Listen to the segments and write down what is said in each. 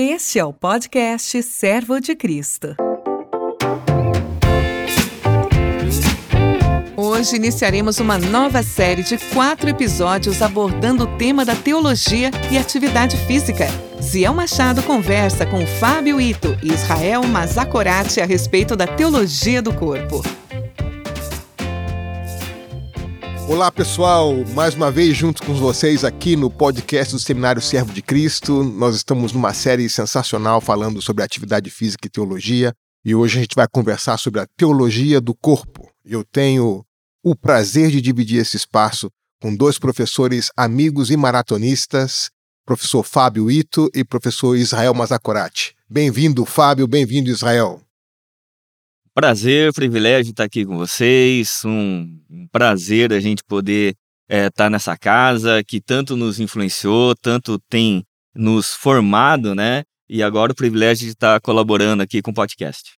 Este é o podcast Servo de Cristo. Hoje iniciaremos uma nova série de quatro episódios abordando o tema da teologia e atividade física. Ziel Machado conversa com Fábio Ito e Israel Mazakorati a respeito da teologia do corpo. Olá pessoal, mais uma vez junto com vocês aqui no podcast do Seminário Servo de Cristo. Nós estamos numa série sensacional falando sobre atividade física e teologia e hoje a gente vai conversar sobre a teologia do corpo. Eu tenho o prazer de dividir esse espaço com dois professores amigos e maratonistas, professor Fábio Ito e professor Israel Mazakorati. Bem-vindo, Fábio, bem-vindo, Israel. Prazer, privilégio estar aqui com vocês. Um, prazer a gente poder estar é, tá nessa casa que tanto nos influenciou, tanto tem nos formado, né? E agora o privilégio de estar colaborando aqui com o podcast.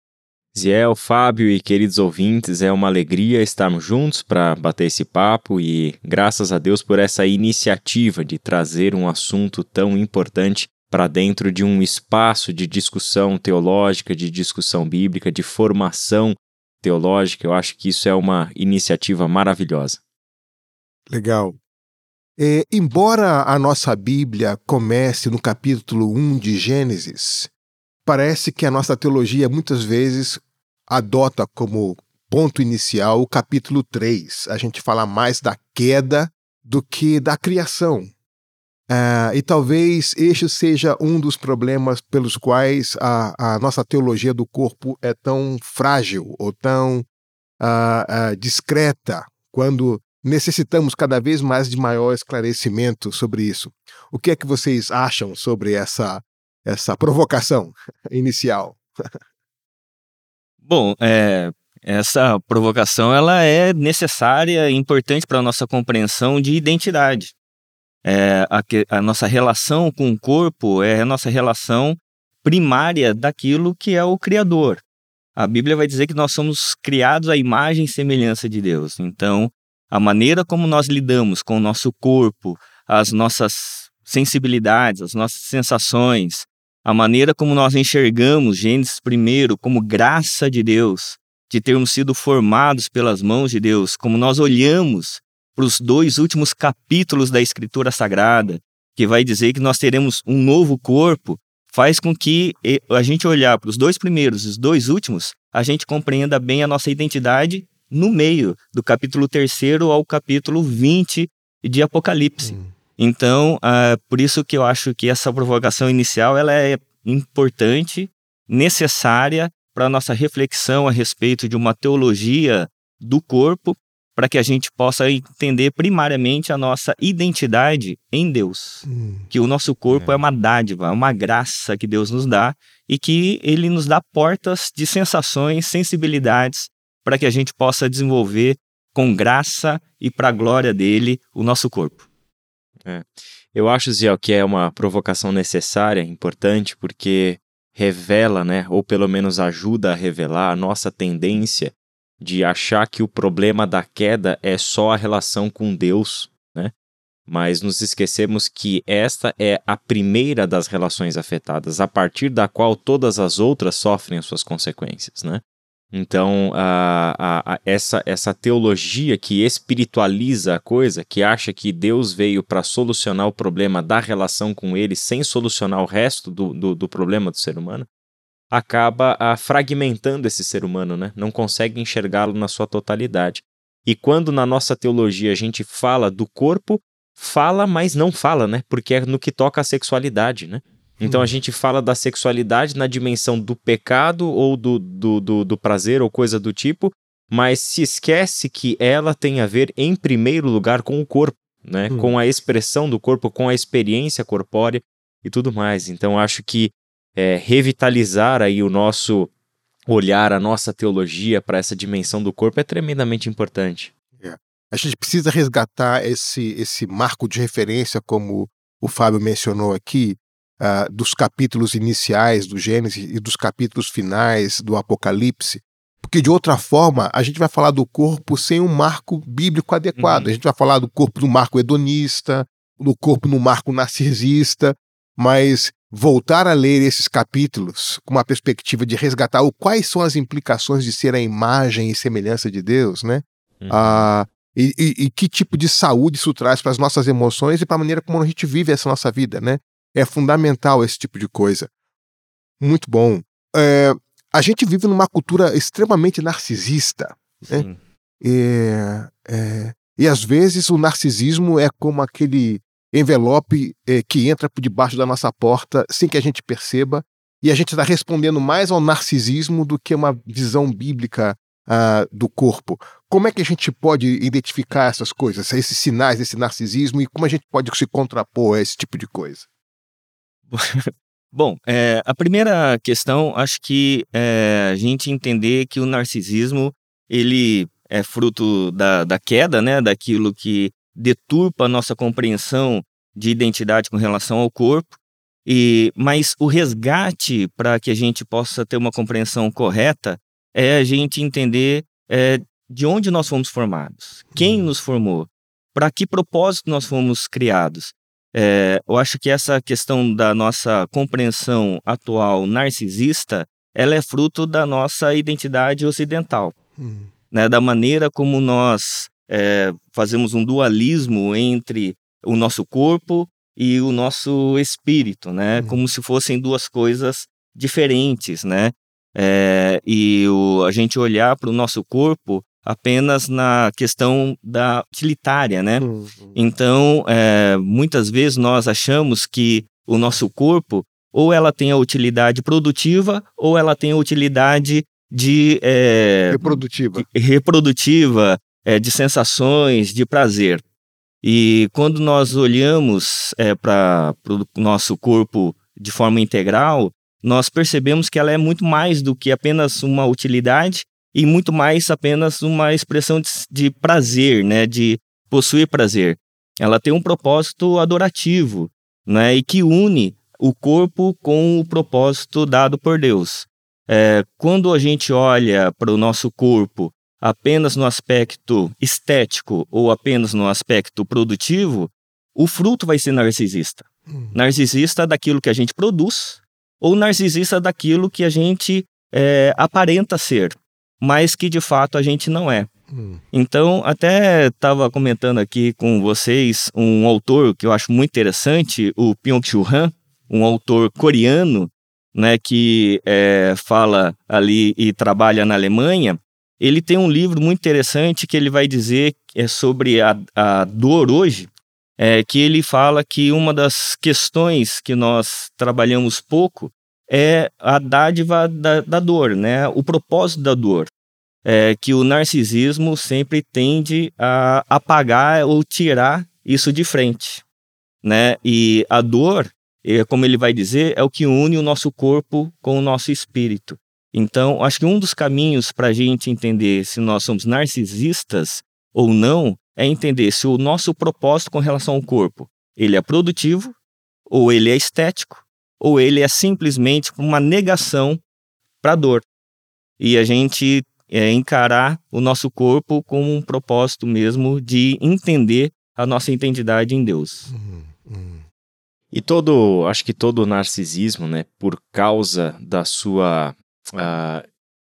Ziel, Fábio e queridos ouvintes, é uma alegria estarmos juntos para bater esse papo e graças a Deus por essa iniciativa de trazer um assunto tão importante para dentro de um espaço de discussão teológica, de discussão bíblica, de formação teológica. Eu acho que isso é uma iniciativa maravilhosa. Legal. É, embora a nossa Bíblia comece no capítulo 1 de Gênesis, parece que a nossa teologia muitas vezes adota como ponto inicial o capítulo 3. A gente fala mais da queda do que da criação. Uh, e talvez este seja um dos problemas pelos quais a, a nossa teologia do corpo é tão frágil ou tão uh, uh, discreta, quando necessitamos cada vez mais de maior esclarecimento sobre isso. O que é que vocês acham sobre essa, essa provocação inicial? Bom, é, essa provocação ela é necessária e importante para a nossa compreensão de identidade é, a, a nossa relação com o corpo é a nossa relação primária daquilo que é o Criador. A Bíblia vai dizer que nós somos criados à imagem e semelhança de Deus. Então, a maneira como nós lidamos com o nosso corpo, as nossas sensibilidades, as nossas sensações, a maneira como nós enxergamos Gênesis primeiro como graça de Deus, de termos sido formados pelas mãos de Deus, como nós olhamos para os dois últimos capítulos da Escritura Sagrada, que vai dizer que nós teremos um novo corpo, faz com que a gente olhar para os dois primeiros e os dois últimos, a gente compreenda bem a nossa identidade no meio, do capítulo 3 ao capítulo 20 de Apocalipse. Hum. Então, uh, por isso que eu acho que essa provocação inicial ela é importante, necessária para a nossa reflexão a respeito de uma teologia do corpo para que a gente possa entender primariamente a nossa identidade em Deus. Hum. Que o nosso corpo é. é uma dádiva, é uma graça que Deus nos dá e que ele nos dá portas de sensações, sensibilidades para que a gente possa desenvolver com graça e para a glória dele o nosso corpo. É. Eu acho, Ziel, que é uma provocação necessária, importante, porque revela, né, ou pelo menos ajuda a revelar a nossa tendência de achar que o problema da queda é só a relação com Deus, né? Mas nos esquecemos que esta é a primeira das relações afetadas, a partir da qual todas as outras sofrem as suas consequências, né? Então, a, a, a, essa, essa teologia que espiritualiza a coisa, que acha que Deus veio para solucionar o problema da relação com ele sem solucionar o resto do, do, do problema do ser humano, acaba ah, fragmentando esse ser humano, né? não consegue enxergá-lo na sua totalidade. E quando na nossa teologia a gente fala do corpo, fala, mas não fala, né? Porque é no que toca a sexualidade, né? Então a uhum. gente fala da sexualidade na dimensão do pecado ou do, do, do, do, prazer ou coisa do tipo, mas se esquece que ela tem a ver, em primeiro lugar, com o corpo, né? Hum. Com a expressão do corpo, com a experiência corpórea e tudo mais. Então acho que é, revitalizar aí o nosso olhar, a nossa teologia para essa dimensão do corpo é tremendamente importante. É. A gente precisa resgatar esse, esse marco de referência, como o Fábio mencionou aqui, uh, dos capítulos iniciais do Gênesis e dos capítulos finais do Apocalipse, porque de outra forma a gente vai falar do corpo sem um marco bíblico adequado. Uhum. A gente vai falar do corpo no marco hedonista, do corpo no marco narcisista, mas voltar a ler esses capítulos com uma perspectiva de resgatar o quais são as implicações de ser a imagem e semelhança de Deus, né? Uhum. Ah, e, e, e, que tipo de saúde isso traz para as nossas emoções e para a maneira como a gente vive essa nossa vida, né? É fundamental esse tipo de coisa. Muito bom. É, a gente vive numa cultura extremamente narcisista, né? E, é, e às vezes o narcisismo é como aquele envelope é, que entra por debaixo da nossa porta sem que a gente perceba, e a gente está respondendo mais ao narcisismo do que uma visão bíblica uh, do corpo. Como é que a gente pode identificar essas coisas, esses sinais desse narcisismo, e como a gente pode se contrapor a esse tipo de coisa? Bom, é, a primeira questão, acho que é a gente entender que o narcisismo ele é fruto da, da queda, né, daquilo que deturpa a nossa compreensão de identidade com relação ao corpo. E, mas o resgate para que a gente possa ter uma compreensão correta é a gente entender é, de onde nós fomos formados, quem uhum. nos formou, para que propósito nós fomos criados. É, eu acho que essa questão da nossa compreensão atual narcisista, ela é fruto da nossa identidade ocidental, uhum. né, da maneira como nós é, fazemos um dualismo entre o nosso corpo e o nosso espírito, né? Uhum. Como se fossem duas coisas diferentes, né? É, e o, a gente olhar para o nosso corpo apenas na questão da utilitária, né? Uhum. Então, é, muitas vezes nós achamos que o nosso corpo ou ela tem a utilidade produtiva ou ela tem a utilidade de é, reprodutiva, reprodutiva é, de sensações, de prazer. E quando nós olhamos é, para o nosso corpo de forma integral, nós percebemos que ela é muito mais do que apenas uma utilidade e muito mais apenas uma expressão de, de prazer, né, de possuir prazer. Ela tem um propósito adorativo, né, e que une o corpo com o propósito dado por Deus. É, quando a gente olha para o nosso corpo apenas no aspecto estético ou apenas no aspecto produtivo, o fruto vai ser narcisista. Hum. Narcisista daquilo que a gente produz ou narcisista daquilo que a gente é, aparenta ser, mas que de fato a gente não é. Hum. Então, até estava comentando aqui com vocês um autor que eu acho muito interessante, o Byung-Chul Han, um autor coreano, né, que é, fala ali e trabalha na Alemanha, ele tem um livro muito interessante que ele vai dizer é sobre a, a dor hoje, é, que ele fala que uma das questões que nós trabalhamos pouco é a dádiva da, da dor, né? o propósito da dor. É, que o narcisismo sempre tende a apagar ou tirar isso de frente. Né? E a dor, é, como ele vai dizer, é o que une o nosso corpo com o nosso espírito. Então, acho que um dos caminhos para a gente entender se nós somos narcisistas ou não é entender se o nosso propósito com relação ao corpo ele é produtivo, ou ele é estético, ou ele é simplesmente uma negação para a dor. E a gente é, encarar o nosso corpo como um propósito mesmo de entender a nossa identidade em Deus. Uhum, uhum. E todo, acho que todo narcisismo, né, por causa da sua a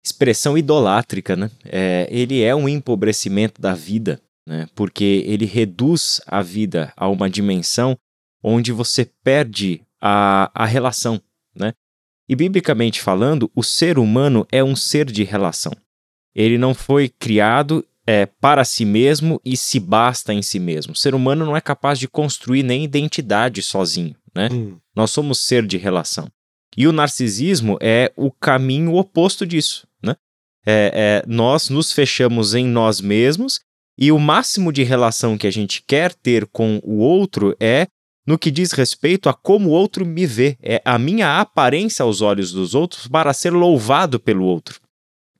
expressão idolátrica, né? É, ele é um empobrecimento da vida, né? Porque ele reduz a vida a uma dimensão onde você perde a, a relação, né? E biblicamente falando, o ser humano é um ser de relação. Ele não foi criado é, para si mesmo e se basta em si mesmo. O ser humano não é capaz de construir nem identidade sozinho, né? Hum. Nós somos ser de relação. E o narcisismo é o caminho oposto disso. Né? É, é, nós nos fechamos em nós mesmos e o máximo de relação que a gente quer ter com o outro é no que diz respeito a como o outro me vê, é a minha aparência aos olhos dos outros para ser louvado pelo outro,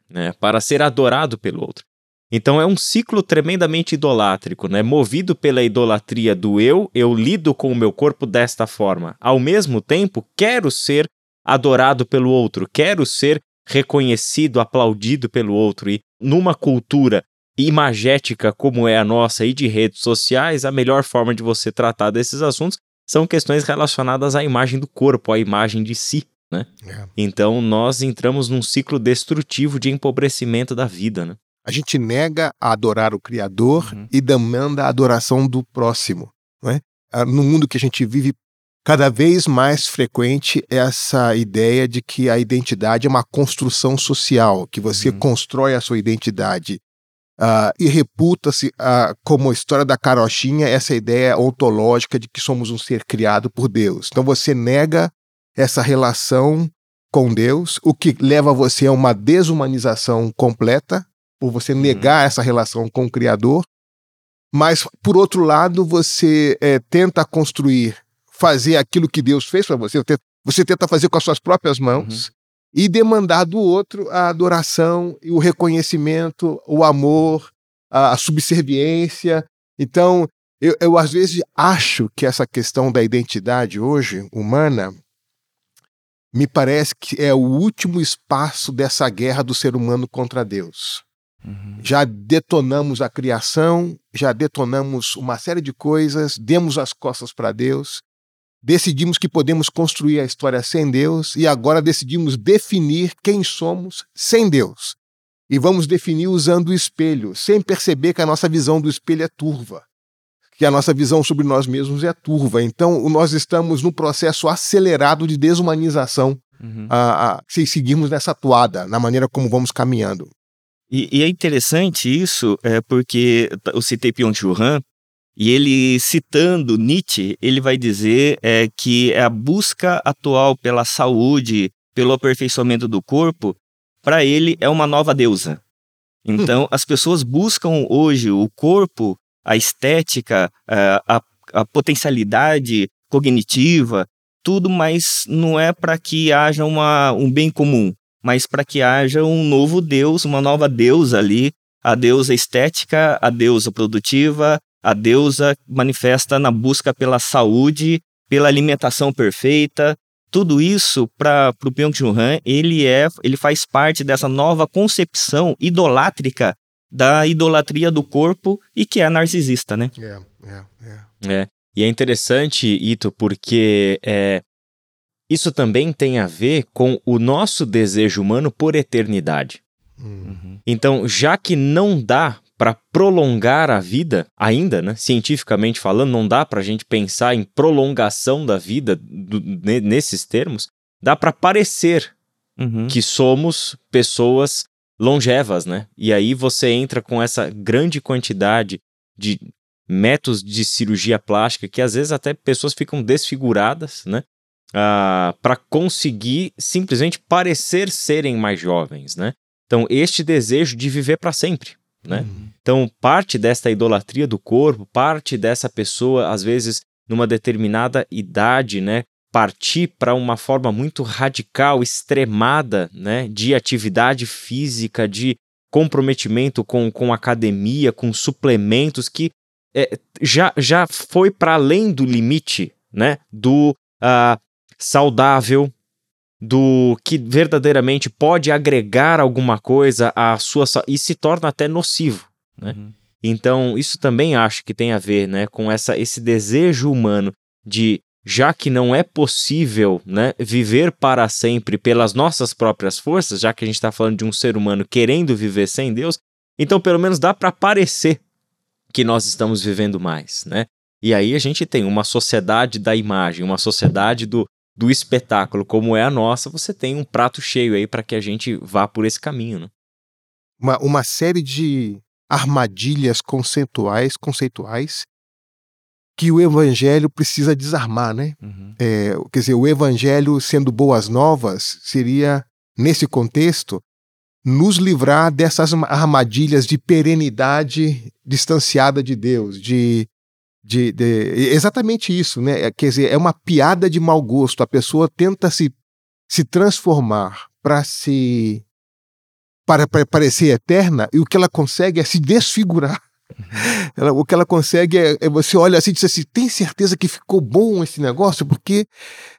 né? para ser adorado pelo outro. Então é um ciclo tremendamente idolátrico, né? Movido pela idolatria do eu, eu lido com o meu corpo desta forma. Ao mesmo tempo, quero ser adorado pelo outro, quero ser reconhecido, aplaudido pelo outro. E numa cultura imagética como é a nossa e de redes sociais, a melhor forma de você tratar desses assuntos são questões relacionadas à imagem do corpo, à imagem de si. Né? É. Então nós entramos num ciclo destrutivo de empobrecimento da vida. Né? A gente nega a adorar o Criador uhum. e demanda a adoração do próximo. Né? No mundo que a gente vive, cada vez mais frequente essa ideia de que a identidade é uma construção social, que você uhum. constrói a sua identidade. Uh, e reputa-se, uh, como a história da carochinha, essa ideia ontológica de que somos um ser criado por Deus. Então você nega essa relação com Deus, o que leva você a uma desumanização completa, por você uhum. negar essa relação com o Criador. Mas, por outro lado, você é, tenta construir, fazer aquilo que Deus fez para você, você tenta fazer com as suas próprias mãos uhum. e demandar do outro a adoração, o reconhecimento, o amor, a, a subserviência. Então, eu, eu às vezes acho que essa questão da identidade hoje humana me parece que é o último espaço dessa guerra do ser humano contra Deus. Uhum. Já detonamos a criação, já detonamos uma série de coisas, demos as costas para Deus, decidimos que podemos construir a história sem Deus e agora decidimos definir quem somos sem Deus. E vamos definir usando o espelho, sem perceber que a nossa visão do espelho é turva que a nossa visão sobre nós mesmos é turva. Então, nós estamos num processo acelerado de desumanização uhum. a, a, se seguirmos nessa toada, na maneira como vamos caminhando. E, e é interessante isso, é, porque eu citei Han, e ele, citando Nietzsche, ele vai dizer é, que a busca atual pela saúde, pelo aperfeiçoamento do corpo, para ele é uma nova deusa. Então, hum. as pessoas buscam hoje o corpo a estética, a, a potencialidade cognitiva, tudo, mas não é para que haja uma, um bem comum, mas para que haja um novo Deus, uma nova deusa ali, a deusa estética, a deusa produtiva, a deusa manifesta na busca pela saúde, pela alimentação perfeita. Tudo isso para o Byung-Chul Han, ele é, ele faz parte dessa nova concepção idolátrica da idolatria do corpo e que é narcisista, né? É, é, é. é. E é interessante, Ito, porque é, isso também tem a ver com o nosso desejo humano por eternidade. Uhum. Então, já que não dá para prolongar a vida, ainda, né, cientificamente falando, não dá para a gente pensar em prolongação da vida do, nesses termos, dá para parecer uhum. que somos pessoas longevas, né? E aí você entra com essa grande quantidade de métodos de cirurgia plástica que às vezes até pessoas ficam desfiguradas, né? Ah, para conseguir simplesmente parecer serem mais jovens, né? Então, este desejo de viver para sempre, né? Uhum. Então, parte desta idolatria do corpo, parte dessa pessoa, às vezes, numa determinada idade, né? partir para uma forma muito radical, extremada, né, de atividade física, de comprometimento com, com academia, com suplementos que é, já, já foi para além do limite, né, do uh, saudável, do que verdadeiramente pode agregar alguma coisa à sua e se torna até nocivo, né? Uhum. Então, isso também acho que tem a ver, né, com essa esse desejo humano de já que não é possível né, viver para sempre pelas nossas próprias forças, já que a gente está falando de um ser humano querendo viver sem Deus, então pelo menos dá para parecer que nós estamos vivendo mais, né? E aí a gente tem uma sociedade da imagem, uma sociedade do, do espetáculo, como é a nossa, você tem um prato cheio aí para que a gente vá por esse caminho, né? Uma, uma série de armadilhas conceituais, conceituais que o evangelho precisa desarmar, né? Uhum. É, quer dizer, o evangelho sendo boas novas seria, nesse contexto, nos livrar dessas armadilhas de perenidade distanciada de Deus, de, de, de, exatamente isso, né? É, quer dizer, é uma piada de mau gosto. A pessoa tenta se, se transformar para se para, para parecer eterna e o que ela consegue é se desfigurar ela, o que ela consegue é, é, você olha assim e diz assim: tem certeza que ficou bom esse negócio? Porque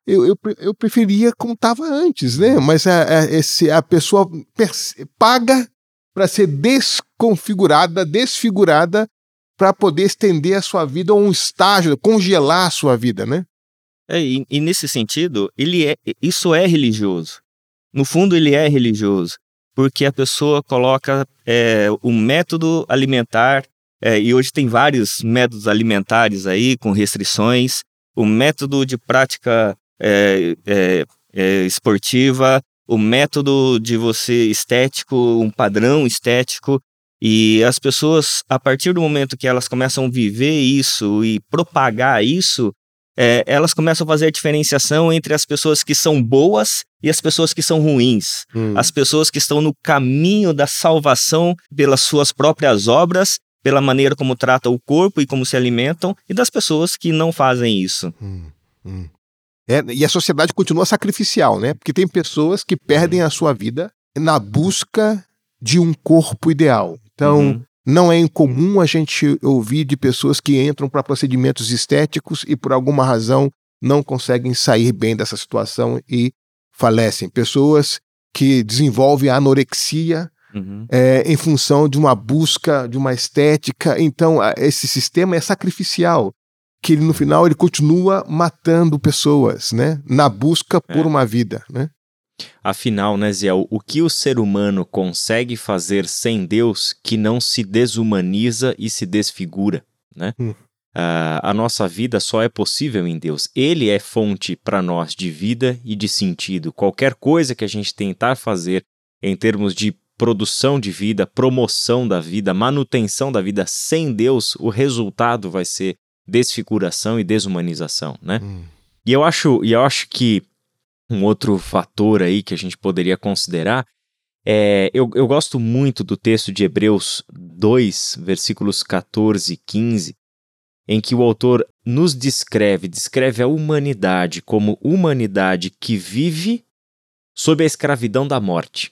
eu, eu, eu preferia como estava antes, né? Mas a, a, esse, a pessoa paga para ser desconfigurada, desfigurada, para poder estender a sua vida a um estágio, congelar a sua vida, né? É, e, e, nesse sentido, ele é, isso é religioso. No fundo, ele é religioso, porque a pessoa coloca é, o método alimentar, é, e hoje tem vários métodos alimentares aí com restrições, o método de prática é, é, é esportiva, o método de você estético, um padrão estético, e as pessoas, a partir do momento que elas começam a viver isso e propagar isso, é, elas começam a fazer a diferenciação entre as pessoas que são boas e as pessoas que são ruins. Hum. As pessoas que estão no caminho da salvação pelas suas próprias obras, pela maneira como tratam o corpo e como se alimentam, e das pessoas que não fazem isso. Hum. Hum. É, e a sociedade continua sacrificial, né? Porque tem pessoas que perdem a sua vida na busca de um corpo ideal. Então, uhum. não é incomum a gente ouvir de pessoas que entram para procedimentos estéticos e por alguma razão não conseguem sair bem dessa situação e falecem. Pessoas que desenvolvem anorexia uhum. é, em função de uma busca, de uma estética. Então, esse sistema é sacrificial que ele, no final ele continua matando pessoas, né? Na busca por é. uma vida, né? Afinal, né, Ziel, o que o ser humano consegue fazer sem Deus que não se desumaniza e se desfigura, né? Hum. Uh, a nossa vida só é possível em Deus. Ele é fonte para nós de vida e de sentido. Qualquer coisa que a gente tentar fazer em termos de produção de vida, promoção da vida, manutenção da vida sem Deus, o resultado vai ser desfiguração e desumanização, né? Hum. E eu acho, e eu acho que um outro fator aí que a gente poderia considerar é, eu, eu gosto muito do texto de Hebreus 2, versículos 14 e 15, em que o autor nos descreve, descreve a humanidade como humanidade que vive sob a escravidão da morte.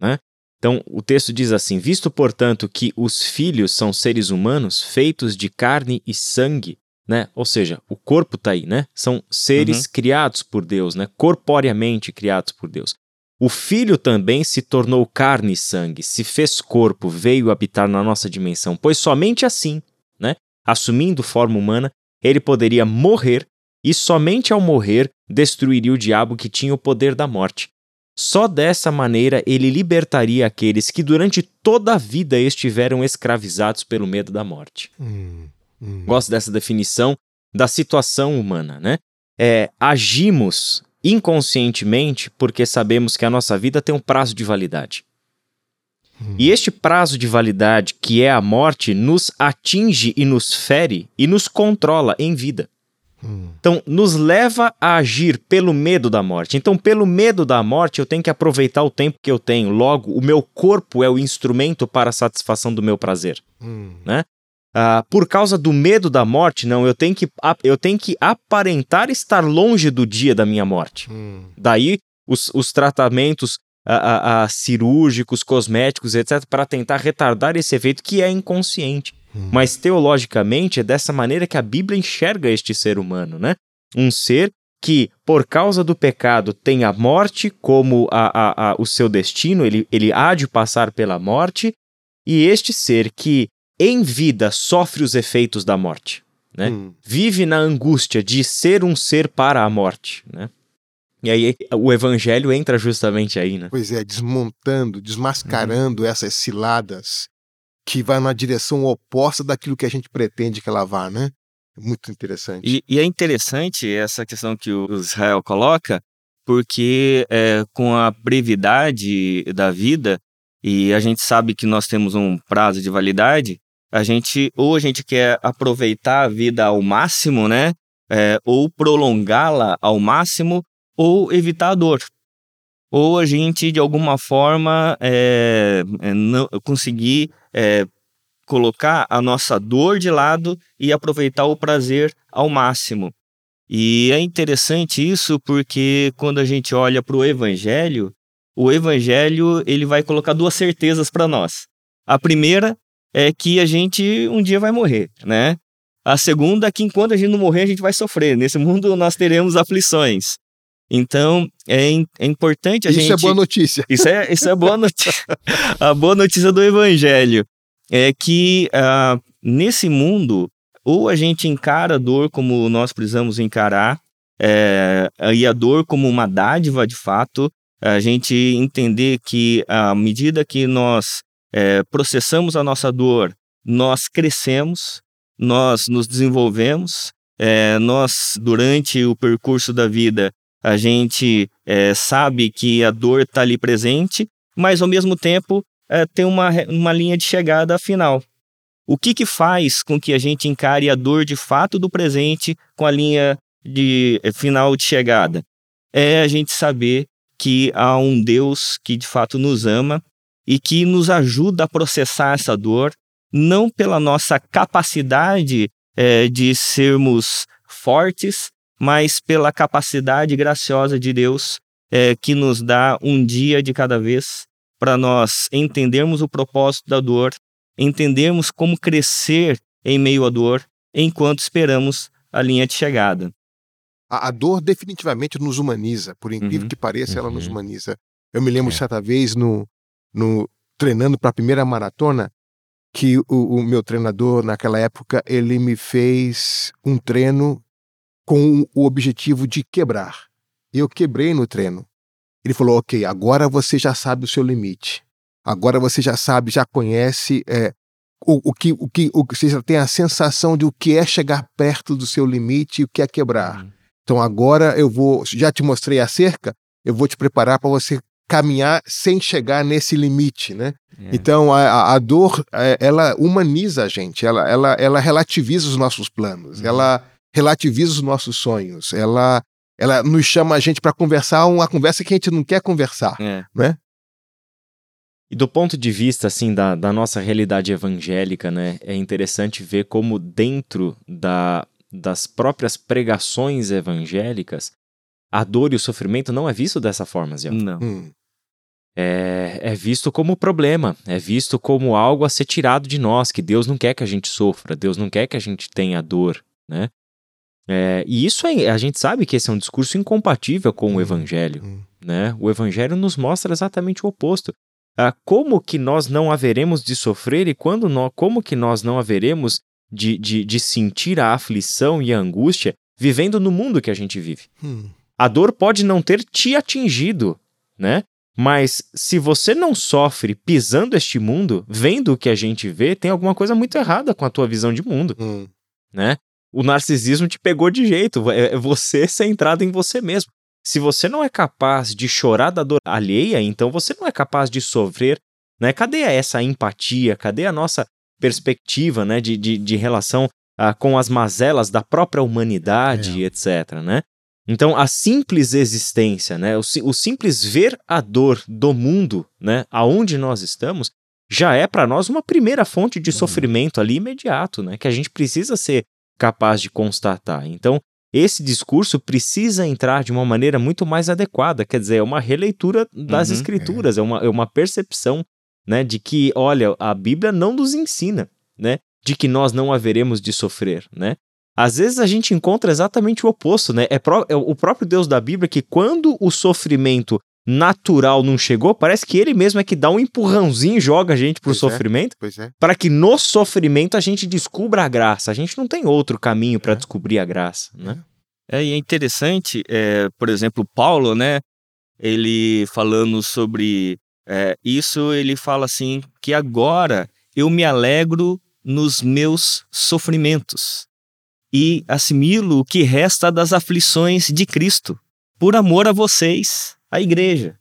Né? Então, o texto diz assim: Visto, portanto, que os filhos são seres humanos feitos de carne e sangue, né? Ou seja, o corpo está aí, né? São seres uhum. criados por Deus, né? Corporeamente criados por Deus. O filho também se tornou carne e sangue, se fez corpo, veio habitar na nossa dimensão, pois somente assim, né? Assumindo forma humana, ele poderia morrer e somente ao morrer destruiria o diabo que tinha o poder da morte. Só dessa maneira ele libertaria aqueles que durante toda a vida estiveram escravizados pelo medo da morte. Hum, hum. Gosto dessa definição da situação humana, né? É, agimos inconscientemente porque sabemos que a nossa vida tem um prazo de validade. Hum. E este prazo de validade, que é a morte, nos atinge e nos fere e nos controla em vida. Então, nos leva a agir pelo medo da morte. Então, pelo medo da morte, eu tenho que aproveitar o tempo que eu tenho. Logo, o meu corpo é o instrumento para a satisfação do meu prazer. Hum. Né? Ah, por causa do medo da morte, não, eu tenho que, eu tenho que aparentar estar longe do dia da minha morte. Hum. Daí, os, os tratamentos a, a, cirúrgicos, cosméticos, etc., para tentar retardar esse efeito que é inconsciente. Hum. Mas teologicamente é dessa maneira que a Bíblia enxerga este ser humano, né? Um ser que, por causa do pecado, tem a morte como a, a, a, o seu destino, ele, ele há de passar pela morte, e este ser que, em vida, sofre os efeitos da morte, né? Hum. Vive na angústia de ser um ser para a morte, né? E aí o evangelho entra justamente aí, né? Pois é, desmontando, desmascarando uhum. essas ciladas que vai na direção oposta daquilo que a gente pretende que ela vá, né? Muito interessante. E, e é interessante essa questão que o Israel coloca, porque é, com a brevidade da vida, e a gente sabe que nós temos um prazo de validade, a gente ou a gente quer aproveitar a vida ao máximo, né? É, ou prolongá-la ao máximo, ou evitar a dor. Ou a gente, de alguma forma, é, é, não, conseguir é, colocar a nossa dor de lado e aproveitar o prazer ao máximo. E é interessante isso porque quando a gente olha para o Evangelho, o Evangelho ele vai colocar duas certezas para nós. A primeira é que a gente um dia vai morrer, né? A segunda é que enquanto a gente não morrer, a gente vai sofrer. Nesse mundo nós teremos aflições. Então, é, é importante a isso é gente... Isso é boa notícia. Isso é, isso é boa notícia. a boa notícia do Evangelho é que uh, nesse mundo ou a gente encara a dor como nós precisamos encarar, é, e a dor como uma dádiva de fato, a gente entender que à medida que nós é, processamos a nossa dor, nós crescemos, nós nos desenvolvemos, é, nós, durante o percurso da vida, a gente é, sabe que a dor está ali presente, mas ao mesmo tempo é, tem uma, uma linha de chegada final. O que, que faz com que a gente encare a dor de fato do presente com a linha de é, final de chegada? É a gente saber que há um Deus que de fato nos ama e que nos ajuda a processar essa dor, não pela nossa capacidade é, de sermos fortes, mas pela capacidade graciosa de Deus é, que nos dá um dia de cada vez para nós entendermos o propósito da dor, entendermos como crescer em meio à dor, enquanto esperamos a linha de chegada. A, a dor definitivamente nos humaniza, por incrível uhum. que pareça, ela nos uhum. humaniza. Eu me lembro é. certa vez no, no treinando para a primeira maratona, que o, o, meu treinador naquela época ele me fez um treino com o objetivo de quebrar. Eu quebrei no treino. Ele falou: "Ok, agora você já sabe o seu limite. Agora você já sabe, já conhece é, o, o, que, o que, o você já tem a sensação de o que é chegar perto do seu limite e o que é quebrar. Uhum. Então agora eu vou, já te mostrei a cerca, eu vou te preparar para você caminhar sem chegar nesse limite, né? É. Então a, a, dor é, ela humaniza a gente, ela, ela, ela relativiza os nossos planos, uhum. ela relativiza os nossos sonhos, ela, ela nos chama a gente para conversar uma conversa que a gente não quer conversar, é. né? E do ponto de vista assim da, da nossa realidade evangélica, né, é interessante ver como dentro da, das próprias pregações evangélicas a dor e o sofrimento não é visto dessa forma, Zé. Não. Hum é, é, visto como problema, é visto como algo a ser tirado de nós, que Deus não quer que a gente sofra, Deus não quer que a gente tenha dor, né? É, e isso é, a gente sabe que esse é um discurso incompatível com o uhum, Evangelho, uhum. né? O Evangelho nos mostra exatamente o oposto. Ah, como que nós não haveremos de sofrer e quando nós, como que nós não haveremos de, de, de sentir a aflição e a angústia vivendo no mundo que a gente vive? Hum. A dor pode não ter te atingido, né? Mas se você não sofre pisando este mundo, vendo o que a gente vê, tem alguma coisa muito errada com a tua visão de mundo, hum. né? O narcisismo te pegou de jeito, é, é você centrado em você mesmo. Se você não é capaz de chorar da dor alheia, então você não é capaz de sofrer, né? Cadê essa empatia? Cadê a nossa perspectiva, né, de, de, de relação ah, com as mazelas da própria humanidade, é. etc, né? Então, a simples existência, né, o, o simples ver a dor do mundo, né, aonde nós estamos, já é para nós uma primeira fonte de uhum. sofrimento ali imediato, né, que a gente precisa ser capaz de constatar. Então, esse discurso precisa entrar de uma maneira muito mais adequada, quer dizer, é uma releitura das uhum, escrituras, é. é. uma, é uma percepção né, de que, olha, a Bíblia não nos ensina, né, de que nós não haveremos de sofrer, né? Às vezes a gente encontra exatamente o oposto, né? É, pró é o próprio Deus da Bíblia que quando o sofrimento natural não chegou, parece que ele mesmo é que dá um empurrãozinho e joga a gente pro pois é, sofrimento, é, é. para que no sofrimento a gente descubra a graça. A gente não tem outro caminho para é. descobrir a graça, né? É, e é interessante, é, por exemplo, Paulo, né? Ele falando sobre é, isso, ele fala assim que agora eu me alegro nos meus sofrimentos e assimilo o que resta das aflições de Cristo, por amor a vocês, a igreja.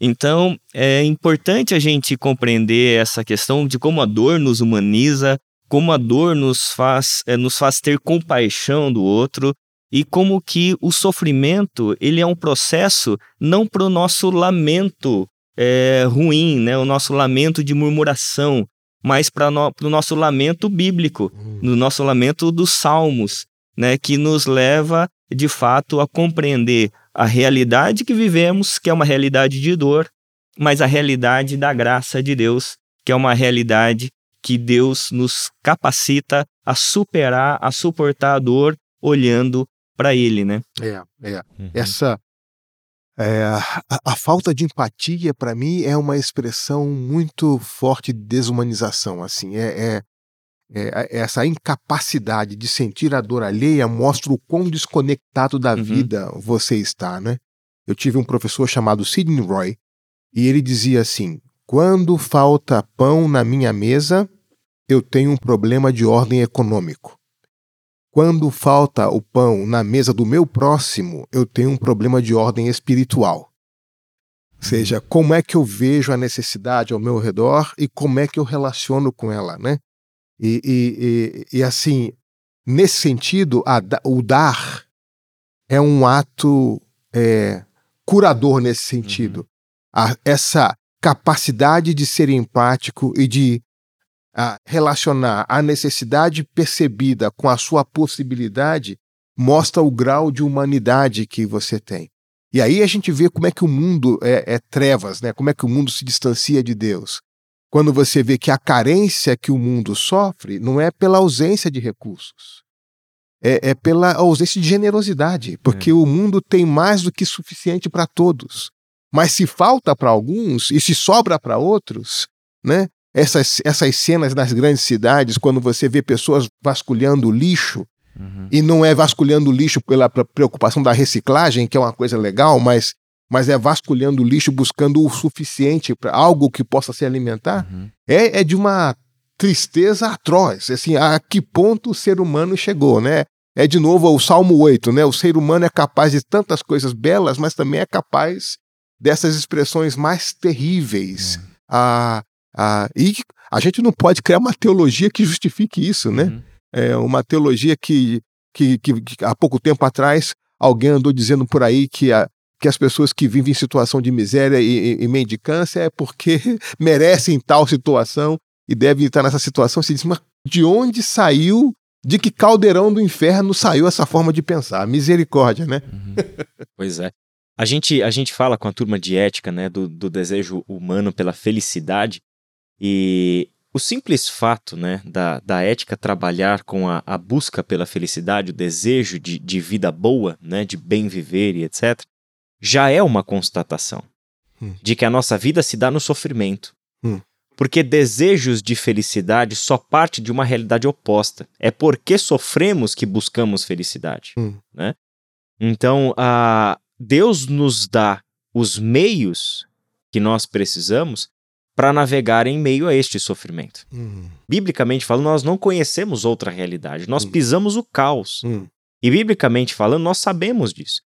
Então, é importante a gente compreender essa questão de como a dor nos humaniza, como a dor nos faz, é, nos faz ter compaixão do outro e como que o sofrimento ele é um processo não para o nosso lamento é, ruim, né? o nosso lamento de murmuração, mas para no, o nosso lamento bíblico, hum. no nosso lamento dos salmos, né, que nos leva de fato a compreender a realidade que vivemos, que é uma realidade de dor, mas a realidade da graça de Deus, que é uma realidade que Deus nos capacita a superar, a suportar a dor olhando para Ele, né? É, é. Uhum. Essa é, a, a, falta de empatia, para mim, é uma expressão muito forte de desumanização. Assim, é, é, é, essa incapacidade de sentir a dor alheia mostra o quão desconectado da Uhum. vida você está, né? Eu tive um professor chamado Sidney Roy e ele dizia assim: quando falta pão na minha mesa, eu tenho um problema de ordem econômico. Quando falta o pão na mesa do meu próximo, eu tenho um problema de ordem espiritual. Ou seja, como é que eu vejo a necessidade ao meu redor e como é que eu relaciono com ela, né? E, e, e, e assim, nesse sentido, a o dar é um ato é, curador nesse sentido. A- essa capacidade de ser empático e de ah, relacionar a necessidade percebida com a sua possibilidade mostra o grau de humanidade que você tem. E aí a gente vê como é que o mundo é, é trevas, né? como é que o mundo se distancia de Deus. Quando você vê que a carência que o mundo sofre não é pela ausência de recursos, é, é pela ausência de generosidade, porque o mundo tem mais do que suficiente para todos. Mas se falta para alguns e se sobra para outros, né? Essas, essas cenas nas grandes cidades, quando você vê pessoas vasculhando lixo, Uhum. e não é vasculhando lixo pela pre- preocupação da reciclagem, que é uma coisa legal, mas, mas é vasculhando lixo buscando o suficiente para algo que possa se alimentar, Uhum. é, é de uma tristeza atroz. Assim, a que ponto o ser humano chegou, né? É de novo o Salmo 8, né? O ser humano é capaz de tantas coisas belas, mas também é capaz dessas expressões mais terríveis. Ah, ah, e a gente não pode criar uma teologia que justifique isso, né? Uhum. é uma teologia que, que, que, que há pouco tempo atrás alguém andou dizendo por aí que, a, que as pessoas que vivem em situação de miséria e, e, e mendicância é porque merecem tal situação e devem estar nessa situação. Se diz, mas de onde saiu, de que caldeirão do inferno saiu essa forma de pensar? Misericórdia, né? Uhum. Pois é. A gente, a gente fala com a turma de ética, né, do, do desejo humano pela felicidade, e o simples fato, né, da, da ética trabalhar com a, a busca pela felicidade, o desejo de, de vida boa, né, de bem viver e etc., já é uma constatação Hum. de que a nossa vida se dá no sofrimento. Hum. Porque desejos de felicidade só parte de uma realidade oposta. É porque sofremos que buscamos felicidade. Hum. Né? Então, a Deus nos dá os meios que nós precisamos para navegar em meio a este sofrimento. Hum, Biblicamente falando, nós não conhecemos outra realidade, nós Hum. pisamos o caos. hum, E biblicamente falando, nós sabemos disso.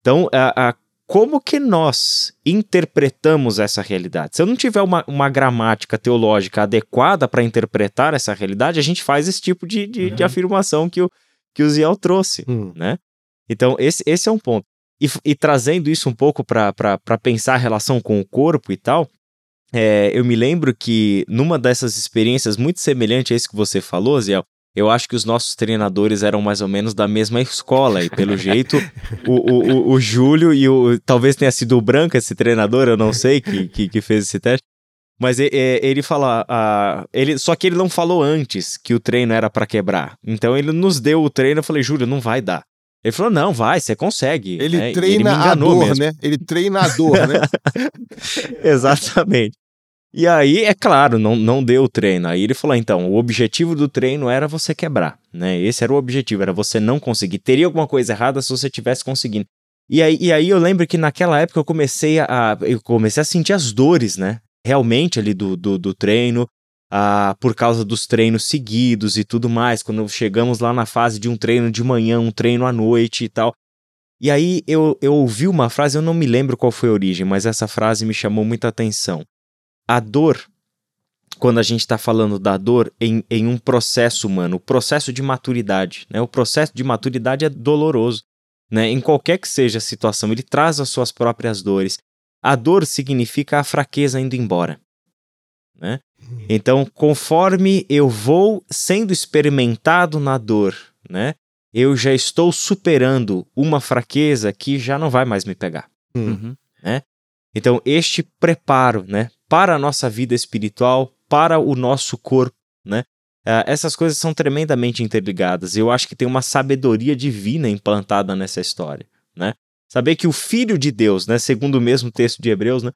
Então, a, a- como que nós interpretamos essa realidade? Se eu não tiver uma, uma gramática teológica adequada para interpretar essa realidade, a gente faz esse tipo de, de, de Uhum. afirmação que o, que o Ziel trouxe hum, né? Então, esse, esse é um ponto. E, e trazendo isso um pouco para pensar a relação com o corpo e tal, é, eu me lembro que numa dessas experiências muito semelhante a isso que você falou, Ziel, eu acho que os nossos treinadores eram mais ou menos da mesma escola, e pelo jeito, o, o, o, o Júlio e o. Talvez tenha sido o Branco esse treinador, eu não sei, que, que, que fez esse teste. Mas ele fala. ah, ele, só que ele não falou antes que o treino era para quebrar. Então ele nos deu o treino, eu falei, Júlio, não vai dar. Ele falou, não, vai, você consegue. Ele né? E treina me a dor, mesmo. né? Ele treina a dor, né? Exatamente. E aí, é claro, não, não deu o treino. Aí ele falou: então, o objetivo do treino era você quebrar, né? Esse era o objetivo, era você não conseguir. Teria alguma coisa errada se você tivesse conseguindo. E aí, e aí eu lembro que naquela época eu comecei a, eu comecei a sentir as dores, né? Realmente ali do, do, do treino, ah, por causa dos treinos seguidos e tudo mais. Quando chegamos lá na fase de um treino de manhã, um treino à noite e tal. E aí eu, eu ouvi uma frase, eu não me lembro qual foi a origem, mas essa frase me chamou muita atenção. A dor, quando a gente está falando da dor em, em um processo humano, o processo de maturidade, né? O processo de maturidade é doloroso, né? Em qualquer que seja a situação, ele traz as suas próprias dores. A dor significa a fraqueza indo embora, né? Então, conforme eu vou sendo experimentado na dor, né? Eu já estou superando uma fraqueza que já não vai mais me pegar. Uhum. Então, este preparo, né, para a nossa vida espiritual, para o nosso corpo, né, ah, essas coisas são tremendamente interligadas. Eu acho que tem uma sabedoria divina implantada nessa história, né? Saber que o Filho de Deus, né, segundo o mesmo texto de Hebreus, né,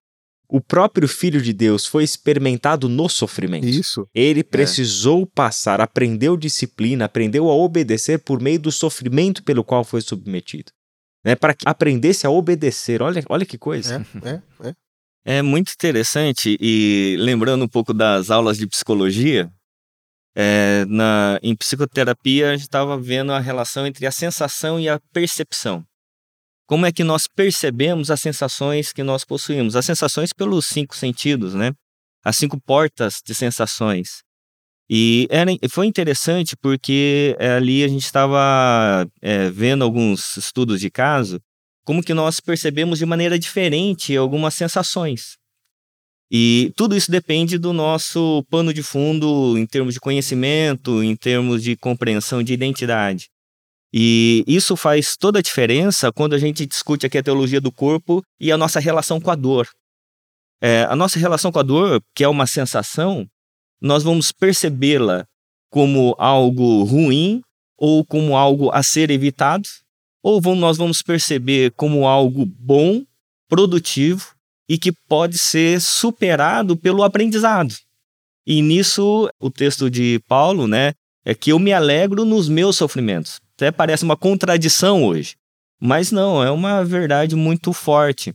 o próprio Filho de Deus foi experimentado no sofrimento. Isso. Ele precisou passar, aprendeu disciplina, aprendeu a obedecer por meio do sofrimento pelo qual foi submetido. Né? Para que aprendesse a obedecer. Olha, olha que coisa. É, é, é. É muito interessante e lembrando um pouco das aulas de psicologia, é, na, em psicoterapia a gente estava vendo a relação entre a sensação e a percepção. Como é que nós percebemos as sensações que nós possuímos? As sensações pelos cinco sentidos, né? As cinco portas de sensações. E era, foi interessante porque é, ali a gente estava é, vendo alguns estudos de caso, como que nós percebemos de maneira diferente algumas sensações. E tudo isso depende do nosso pano de fundo em termos de conhecimento, em termos de compreensão de identidade. E isso faz toda a diferença quando a gente discute aqui a teologia do corpo e a nossa relação com a dor. É, a nossa relação com a dor, que é uma sensação, nós vamos percebê-la como algo ruim ou como algo a ser evitado, ou vamos, nós vamos perceber como algo bom, produtivo e que pode ser superado pelo aprendizado. E nisso, o texto de Paulo, né, é que eu me alegro nos meus sofrimentos. Até parece uma contradição hoje, mas não, é uma verdade muito forte.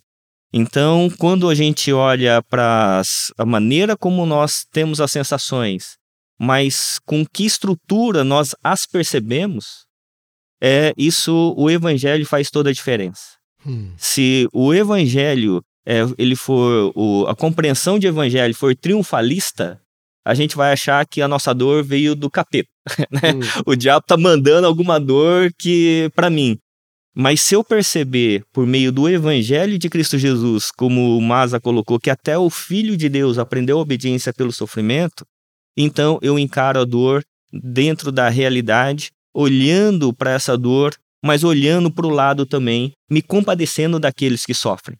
Então, quando a gente olha para a maneira como nós temos as sensações, mas com que estrutura nós as percebemos, é isso o evangelho faz toda a diferença. Hum. Se o evangelho é, ele for o, a compreensão de evangelho for triunfalista, a gente vai achar que a nossa dor veio do capeta. Né? Hum. O diabo tá mandando alguma dor que para mim. Mas se eu perceber por meio do evangelho de Cristo Jesus, como o Maza colocou, que até o Filho de Deus aprendeu a obediência pelo sofrimento, então eu encaro a dor dentro da realidade, olhando para essa dor, mas olhando para o lado também, me compadecendo daqueles que sofrem.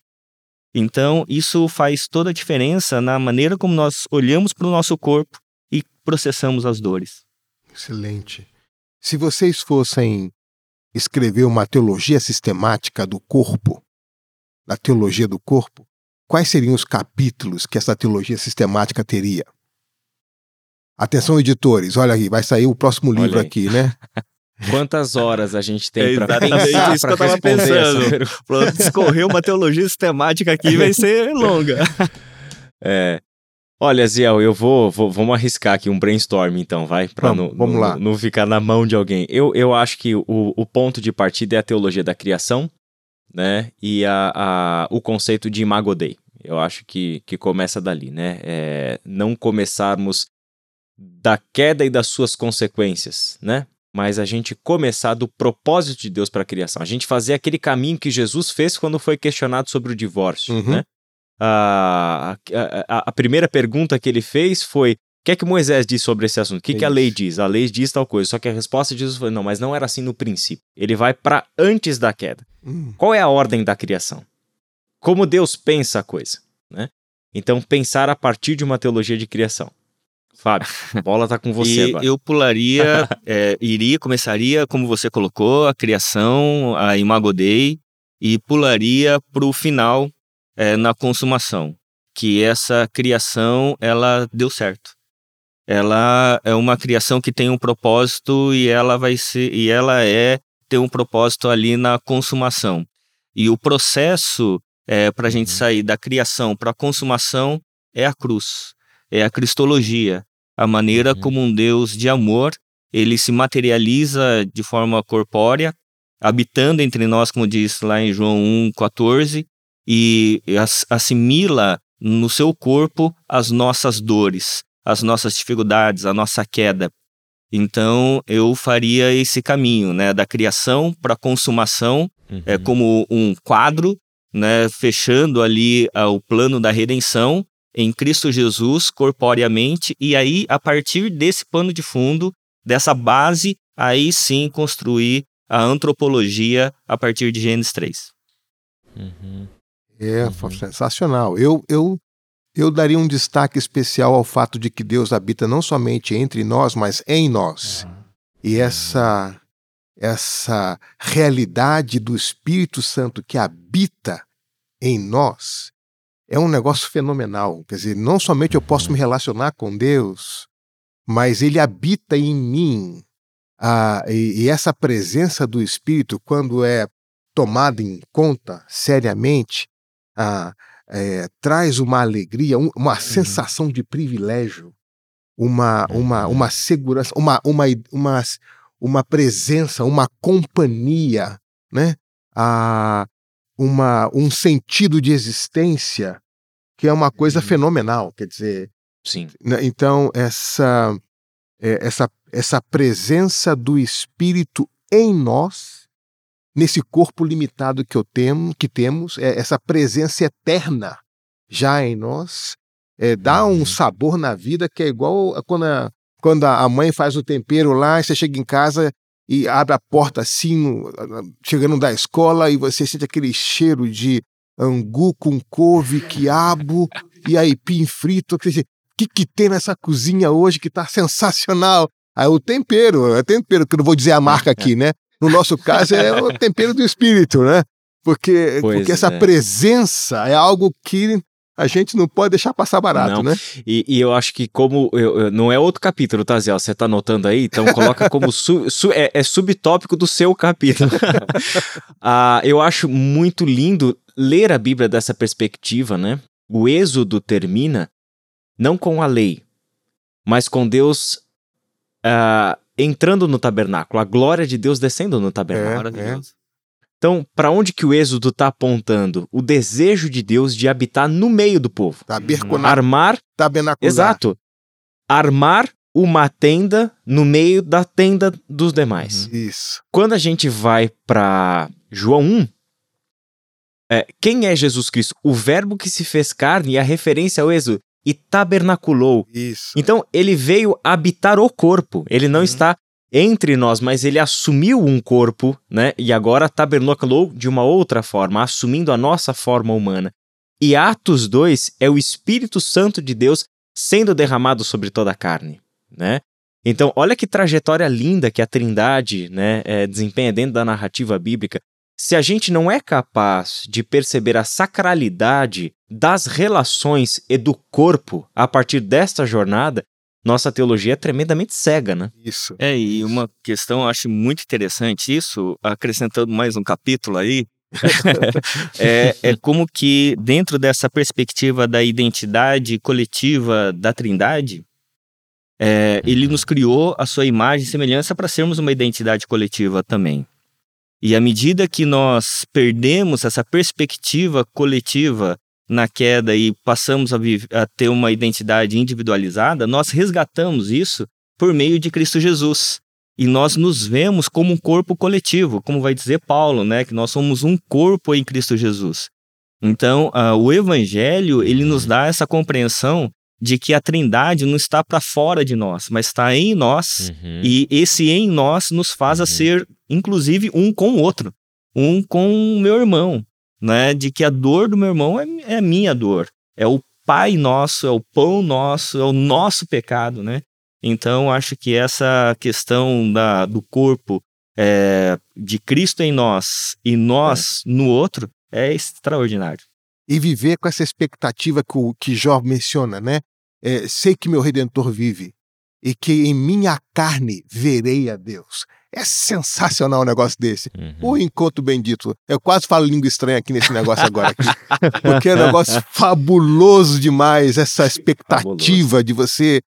Então, isso faz toda a diferença na maneira como nós olhamos para o nosso corpo e processamos as dores. Excelente. Se vocês fossem escrever uma teologia sistemática do corpo, da teologia do corpo, quais seriam os capítulos que essa teologia sistemática teria? Atenção, editores, olha aí, vai sair o próximo livro aqui, né? Quantas horas a gente tem é para pensar isso que eu tava pensando. Para discorrer uma teologia sistemática aqui vai ser longa. É, Olha, Ziel, eu vou, vou, vamos arriscar aqui um brainstorm então, vai? Pra vamos, não, vamos não, lá. Não, não ficar na mão de alguém. Eu, eu acho que o, o ponto de partida é a teologia da criação, né? E a, a, o conceito de imago Dei. Eu acho que, que começa dali, né? É, não começarmos da queda e das suas consequências, né? Mas a gente começar do propósito de Deus para a criação. A gente fazer aquele caminho que Jesus fez quando foi questionado sobre o divórcio, Uhum. né? a, a, a, primeira pergunta que ele fez foi: o que é que Moisés diz sobre esse assunto? O que, que a lei diz? A lei diz tal coisa. Só que a resposta de Jesus foi: não, mas não era assim no princípio. Ele vai para antes da queda. Hum. Qual é a ordem da criação? Como Deus pensa a coisa? Né? Então, pensar a partir de uma teologia de criação. Fábio, a bola tá com você agora. Eu pularia, é, iria, começaria, como você colocou, a criação, a Imago Dei, e pularia para o final é, na consumação, que essa criação ela deu certo. Ela é uma criação que tem um propósito e ela vai ser e ela é ter um propósito ali na consumação. E o processo é, para a gente sair da criação para a consumação é a cruz, é a cristologia, a maneira Uhum. como um Deus de amor ele se materializa de forma corpórea, habitando entre nós, como diz lá em João 1,14, e as- assimila no seu corpo as nossas dores, as nossas dificuldades, a nossa queda. Então eu faria esse caminho, né, da criação para a consumação, Uhum. é como um quadro, né, fechando ali ah, o plano da redenção em Cristo Jesus corporeamente e aí a partir desse pano de fundo, dessa base, aí sim construir a antropologia a partir de Gênesis 3. Uhum. É Uhum. sensacional. Eu, eu, eu daria um destaque especial ao fato de que Deus habita não somente entre nós, mas em nós. E essa essa realidade do Espírito Santo que habita em nós é um negócio fenomenal. Quer dizer, não somente eu posso me relacionar com Deus, mas Ele habita em mim. Ah, e, e essa presença do Espírito, quando é tomada em conta seriamente, ah, é, traz uma alegria, um, uma uhum. sensação de privilégio, uma, uma, uma segurança, uma, uma, uma, uma presença, uma companhia, né? Ah, uma, um sentido de existência que é uma coisa uhum. fenomenal. Quer dizer, Sim. Né? Então, essa, é, essa, essa presença do Espírito em nós, nesse corpo limitado que, eu temo, que temos, é, essa presença eterna já em nós, é, dá um uhum. sabor na vida que é igual quando a, quando a mãe faz o tempero lá, e você chega em casa e abre a porta assim, chegando da escola, e você sente aquele cheiro de angu com couve, quiabo e aipim frito. O que, que tem nessa cozinha hoje que está sensacional? Aí o tempero, é tempero, que eu não vou dizer a marca aqui, né? No nosso caso é o tempero do espírito, né? Porque, porque essa é. presença é algo que a gente não pode deixar passar barato, não. né? E, e, eu acho que como eu, eu, não é outro capítulo, tá, Zé? Você tá anotando aí? Então coloca como su, su, é, é, subtópico do seu capítulo. ah, eu acho muito lindo ler a Bíblia dessa perspectiva, né? O Êxodo termina não com a lei, mas com Deus ah, entrando no tabernáculo, a glória de Deus descendo no tabernáculo. É, é. Então, para onde que o Êxodo está apontando? O desejo de Deus de habitar no meio do povo. Tabernacular. Armar. Tabernacular. Exato. Armar uma tenda no meio da tenda dos demais. Uhum. Isso. Quando a gente vai para João 1, é, quem é Jesus Cristo? O verbo que se fez carne e a referência ao Êxodo e tabernaculou. Isso. Então, ele veio habitar o corpo. Ele não uhum. está entre nós, mas ele assumiu um corpo, né? E agora tabernaculou de uma outra forma, assumindo a nossa forma humana. E Atos 2 é o Espírito Santo de Deus sendo derramado sobre toda a carne, né? Então, olha que trajetória linda que a Trindade né, é, desempenha dentro da narrativa bíblica. Se a gente não é capaz de perceber a sacralidade das relações e do corpo a partir desta jornada, nossa teologia é tremendamente cega, né? Isso. É, e uma questão eu acho muito interessante isso, acrescentando mais um capítulo aí, é, é, como que dentro dessa perspectiva da identidade coletiva da Trindade, é, ele nos criou a sua imagem e semelhança para sermos uma identidade coletiva também. E à medida que nós perdemos essa perspectiva coletiva na queda e passamos a, a, ter uma identidade individualizada, nós resgatamos isso por meio de Cristo Jesus. E nós nos vemos como um corpo coletivo, como vai dizer Paulo, né? Que nós somos um corpo em Cristo Jesus. Então, uh, o Evangelho ele nos dá essa compreensão de que a Trindade não está para fora de nós, mas está em nós. Uhum. E esse em nós nos faz uhum. a ser, inclusive, um com o outro, um com o meu irmão, né? De que a dor do meu irmão é, é minha dor. É o Pai nosso, é o pão nosso, é o nosso pecado, né? Então, acho que essa questão da, do corpo é, de Cristo em nós e nós é. no outro é extraordinário. E viver com essa expectativa que, o, que Jó menciona, né? É, sei que meu Redentor vive e que em minha carne verei a Deus. É sensacional um negócio desse. Uhum. O encontro bendito. Eu quase falo língua estranha aqui nesse negócio agora. Aqui, porque é um negócio fabuloso demais, essa expectativa fabuloso. de você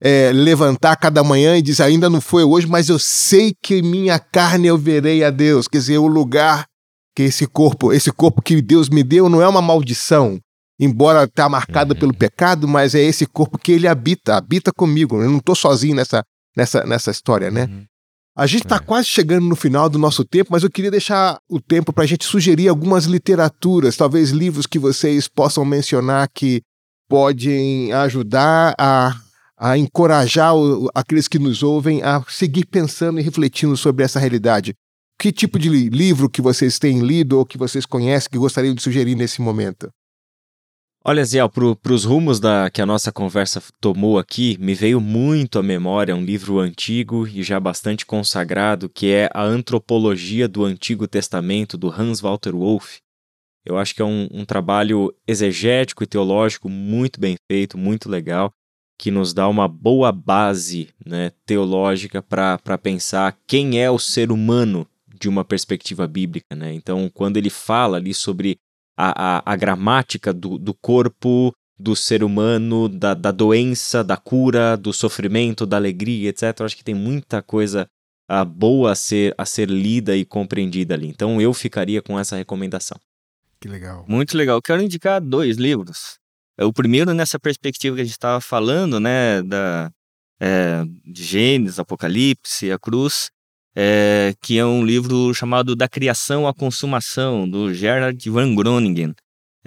é, levantar cada manhã e dizer, ainda não foi hoje, mas eu sei que em minha carne eu verei a Deus. Quer dizer, o lugar que esse corpo, esse corpo que Deus me deu não é uma maldição, embora está marcado uhum. pelo pecado, mas é esse corpo que ele habita, habita comigo. Eu não estou sozinho nessa, nessa, nessa história, né? Uhum. A gente está é. quase chegando no final do nosso tempo, mas eu queria deixar o tempo para a gente sugerir algumas literaturas, talvez livros que vocês possam mencionar que podem ajudar a, a encorajar o, aqueles que nos ouvem a seguir pensando e refletindo sobre essa realidade. Que tipo de livro que vocês têm lido ou que vocês conhecem que gostariam de sugerir nesse momento? Olha, Zé, para os rumos da, que a nossa conversa tomou aqui, me veio muito à memória um livro antigo e já bastante consagrado, que é A Antropologia do Antigo Testamento, do Hans Walter Wolff. Eu acho que é um, um trabalho exegético e teológico muito bem feito, muito legal, que nos dá uma boa base né, teológica para pensar quem é o ser humano de uma perspectiva bíblica. Né? Então, quando ele fala ali sobre a, a, a gramática do, do corpo do ser humano, da, da doença, da cura, do sofrimento, da alegria, etc. Eu acho que tem muita coisa uh, boa a ser, a ser lida e compreendida ali. Então eu ficaria com essa recomendação. Que legal. Muito legal. Quero indicar dois livros. É o primeiro nessa perspectiva que a gente estava falando, né, da é, de Gênesis, Apocalipse, a Cruz, é, que é um livro chamado Da Criação à Consumação, do Gerhard van Groningen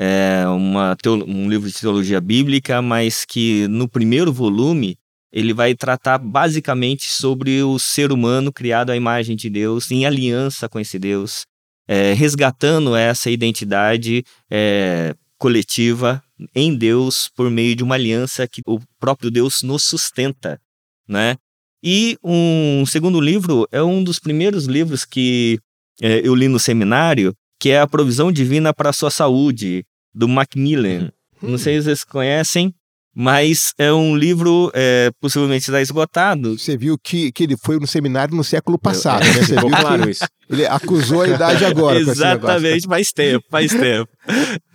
é uma um livro de teologia bíblica, mas que no primeiro volume ele vai tratar basicamente sobre o ser humano criado à imagem de Deus, em aliança com esse Deus, é, resgatando essa identidade é, coletiva em Deus por meio de uma aliança que o próprio Deus nos sustenta, né? E um segundo livro é um dos primeiros livros que é, eu li no seminário, que é a provisão divina para a sua saúde, do Macmillan. Hum. Não sei se vocês conhecem, mas é um livro é, possivelmente está esgotado. Você viu que, que ele foi no seminário no século passado, né? Você viu claro isso. Ele acusou a idade agora. Exatamente, faz tempo, faz tempo.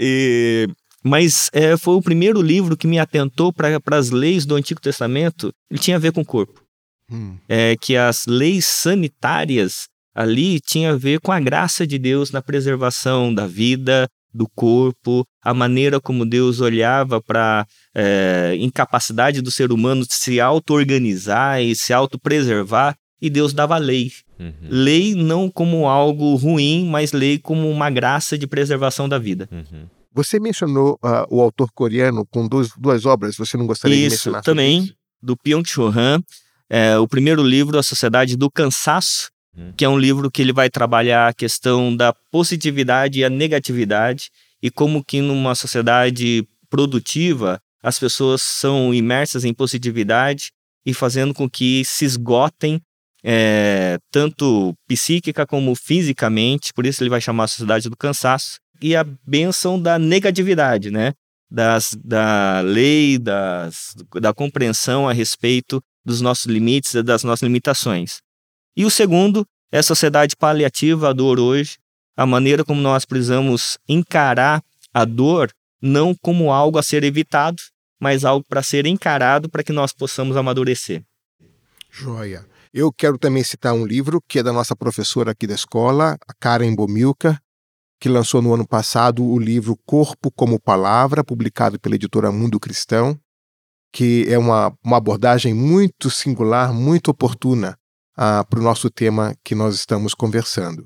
E, mas é, foi o primeiro livro que me atentou para as leis do Antigo Testamento. Ele tinha a ver com o corpo. Hum. É, que as leis sanitárias ali tinha a ver com a graça de Deus na preservação da vida, do corpo, a maneira como Deus olhava para é, incapacidade do ser humano de se auto-organizar e se auto-preservar, e Deus dava lei. Uhum. Lei não como algo ruim, mas lei como uma graça de preservação da vida. Uhum. Você mencionou uh, o autor coreano com dois, duas obras, você não gostaria isso, de mencionar? Também, isso, também, do Byung-Chul Han, é, o primeiro livro, A Sociedade do Cansaço, Hum. que é um livro que ele vai trabalhar a questão da positividade e a negatividade e como que numa sociedade produtiva as pessoas são imersas em positividade e fazendo com que se esgotem é, tanto psíquica como fisicamente, por isso ele vai chamar a sociedade do cansaço, e a benção da negatividade, né? Das, da lei, das, da compreensão a respeito dos nossos limites e das nossas limitações. E o segundo é a sociedade paliativa à dor hoje, a maneira como nós precisamos encarar a dor não como algo a ser evitado, mas algo para ser encarado para que nós possamos amadurecer. Joia. Eu quero também citar um livro que é da nossa professora aqui da escola, a Karen Bomilka, que lançou no ano passado o livro Corpo como Palavra, publicado pela editora Mundo Cristão, que é uma, uma abordagem muito singular, muito oportuna ah, para o nosso tema que nós estamos conversando.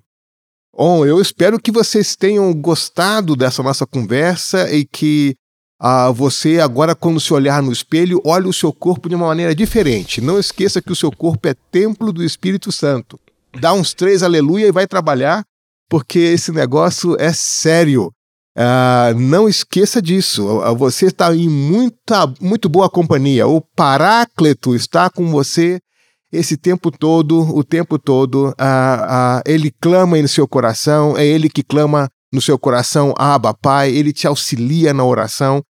Bom, eu espero que vocês tenham gostado dessa nossa conversa e que ah, você, agora, quando se olhar no espelho, olhe o seu corpo de uma maneira diferente. Não esqueça que o seu corpo é templo do Espírito Santo. Dá uns três aleluia e vai trabalhar, porque esse negócio é sério. Uh, não esqueça disso. Você está em muita, muito boa companhia. O Paráclito está com você esse tempo todo, o tempo todo, ah, ah, ele clama no seu coração, é ele que clama no seu coração, Abba, Pai, ele te auxilia na oração.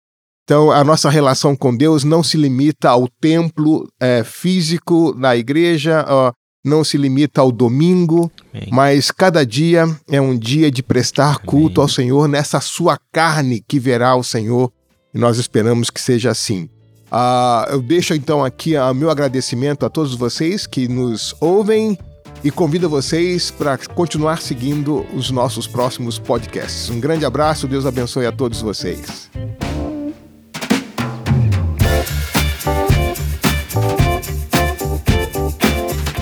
Então, a nossa relação com Deus não se limita ao templo é, físico na igreja, ó, não se limita ao domingo, Amém. mas cada dia é um dia de prestar culto Amém. ao Senhor nessa sua carne que verá o Senhor, e nós esperamos que seja assim. Uh, eu deixo então aqui o meu agradecimento a todos vocês que nos ouvem e convido vocês para continuar seguindo os nossos próximos podcasts. Um grande abraço, Deus abençoe a todos vocês.